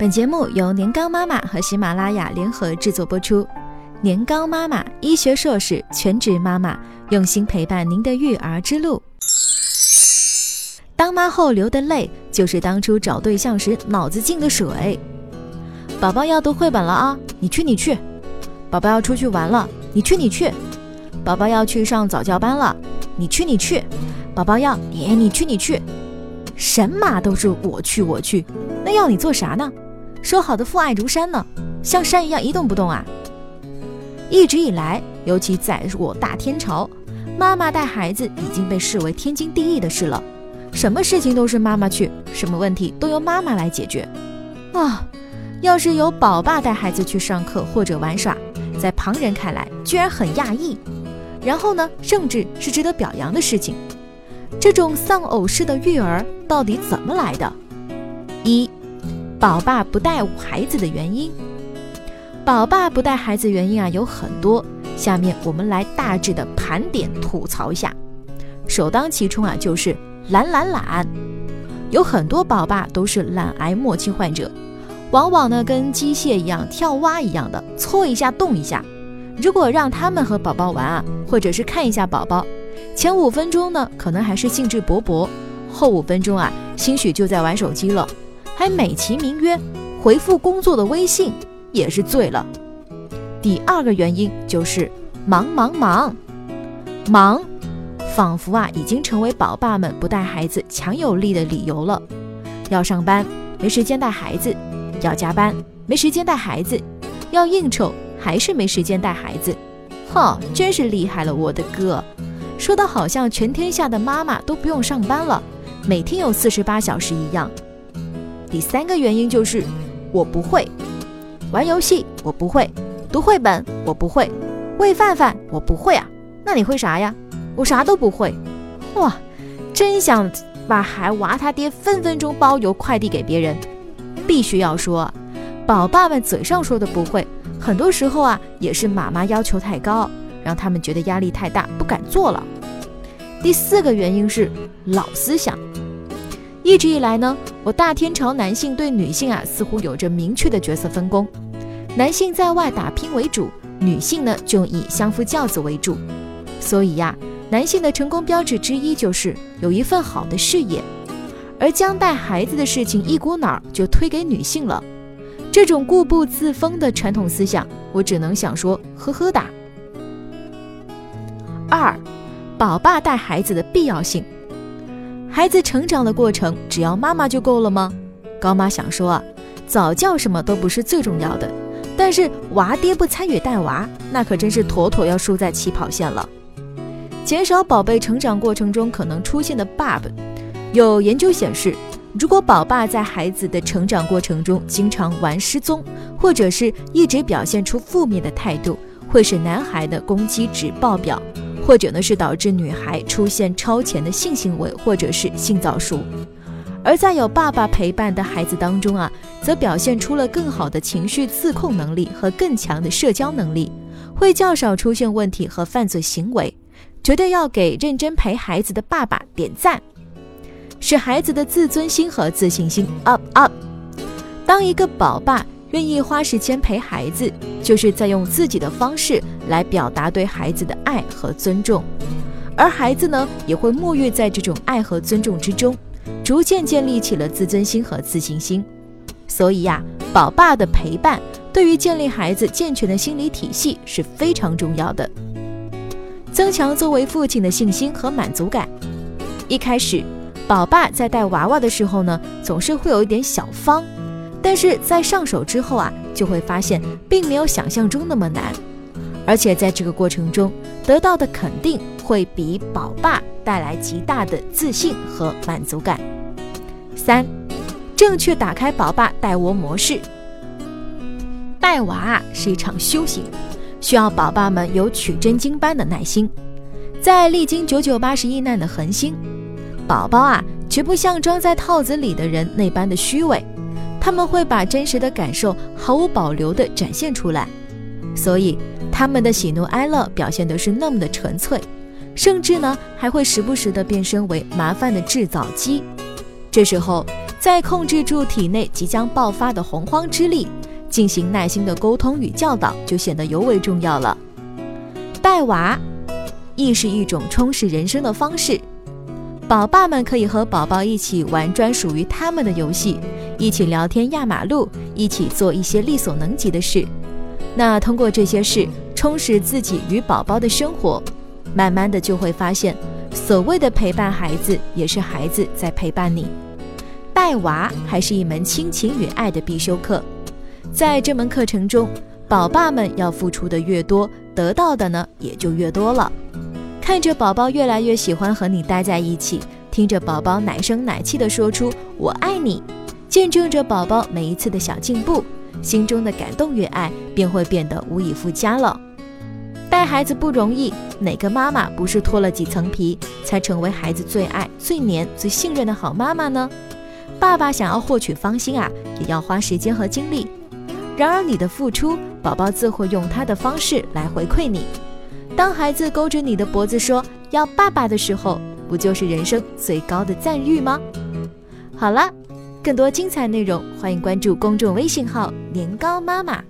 本节目由年糕妈妈和喜马拉雅联合制作播出。年糕妈妈，医学硕士，全职妈妈，用心陪伴您的育儿之路。当妈后流的泪，就是当初找对象时脑子进的水。宝宝要读绘本了啊，你去你去；宝宝要出去玩了，你去你去；宝宝要去上早教班了，你去你去；宝宝要你你去你去。神马都是我去我去，那要你做啥呢？说好的父爱如山呢，像山一样一动不动啊！一直以来，尤其在我大天朝，妈妈带孩子已经被视为天经地义的事了。什么事情都是妈妈去，什么问题都由妈妈来解决。啊，要是由宝爸带孩子去上课或者玩耍，在旁人看来居然很讶异，然后呢，甚至是值得表扬的事情。这种丧偶式的育儿到底怎么来的？宝爸不带孩子的原因，宝爸不带孩子原因啊有很多，下面我们来大致的盘点吐槽一下。首当其冲啊就是懒懒懒，有很多宝爸都是懒癌末期患者，往往呢跟机械一样跳蛙一样的搓一下动一下。如果让他们和宝宝玩啊，或者是看一下宝宝，前五分钟呢可能还是兴致勃勃，后五分钟啊兴许就在玩手机了。还美其名曰回复工作的微信，也是醉了。第二个原因就是忙忙忙，忙，仿佛啊已经成为宝爸们不带孩子强有力的理由了。要上班没时间带孩子，要加班没时间带孩子，要应酬还是没时间带孩子。哈，真是厉害了，我的哥！说的好像全天下的妈妈都不用上班了，每天有四十八小时一样。第三个原因就是我不会玩游戏，我不会读绘本，我不会喂饭饭，我不会啊。那你会啥呀？我啥都不会。哇，真想把孩娃他爹分分钟包邮快递给别人。必须要说，宝爸们嘴上说的不会，很多时候啊也是妈妈要求太高，让他们觉得压力太大，不敢做了。第四个原因是老思想。一直以来呢，我大天朝男性对女性啊似乎有着明确的角色分工，男性在外打拼为主，女性呢就以相夫教子为主。所以呀，男性的成功标志之一就是有一份好的事业，而将带孩子的事情一股脑儿就推给女性了。这种固步自封的传统思想，我只能想说呵呵哒。二，宝爸带孩子的必要性。孩子成长的过程，只要妈妈就够了吗？高妈想说啊，早教什么都不是最重要的，但是娃爹不参与带娃，那可真是妥妥要输在起跑线了。减少宝贝成长过程中可能出现的 bug。有研究显示，如果宝爸在孩子的成长过程中经常玩失踪，或者是一直表现出负面的态度，会使男孩的攻击值爆表。或者呢是导致女孩出现超前的性行为，或者是性早熟；而在有爸爸陪伴的孩子当中啊，则表现出了更好的情绪自控能力和更强的社交能力，会较少出现问题和犯罪行为。绝对要给认真陪孩子的爸爸点赞，使孩子的自尊心和自信心 up up。当一个宝爸。愿意花时间陪孩子，就是在用自己的方式来表达对孩子的爱和尊重，而孩子呢，也会沐浴在这种爱和尊重之中，逐渐建立起了自尊心和自信心。所以呀，宝爸的陪伴对于建立孩子健全的心理体系是非常重要的，增强作为父亲的信心和满足感。一开始，宝爸在带娃娃的时候呢，总是会有一点小方。但是在上手之后啊，就会发现并没有想象中那么难，而且在这个过程中得到的肯定会比宝爸带来极大的自信和满足感。三，正确打开宝爸带窝模式。带娃是一场修行，需要宝爸们有取真经般的耐心。在历经九九八十一难的恒星，宝宝啊，绝不像装在套子里的人那般的虚伪。他们会把真实的感受毫无保留地展现出来，所以他们的喜怒哀乐表现的是那么的纯粹，甚至呢还会时不时地变身为麻烦的制造机。这时候在控制住体内即将爆发的洪荒之力，进行耐心的沟通与教导，就显得尤为重要了。带娃，亦是一种充实人生的方式。宝爸们可以和宝宝一起玩专属于他们的游戏，一起聊天压马路，一起做一些力所能及的事。那通过这些事充实自己与宝宝的生活，慢慢的就会发现，所谓的陪伴孩子，也是孩子在陪伴你。带娃还是一门亲情与爱的必修课，在这门课程中，宝爸们要付出的越多，得到的呢也就越多了。看着宝宝越来越喜欢和你待在一起，听着宝宝奶声奶气地说出“我爱你”，见证着宝宝每一次的小进步，心中的感动与爱便会变得无以复加了。带孩子不容易，哪个妈妈不是脱了几层皮才成为孩子最爱、最黏、最信任的好妈妈呢？爸爸想要获取芳心啊，也要花时间和精力。然而你的付出，宝宝自会用他的方式来回馈你。当孩子勾着你的脖子说要爸爸的时候，不就是人生最高的赞誉吗？好了，更多精彩内容，欢迎关注公众微信号“年糕妈妈”。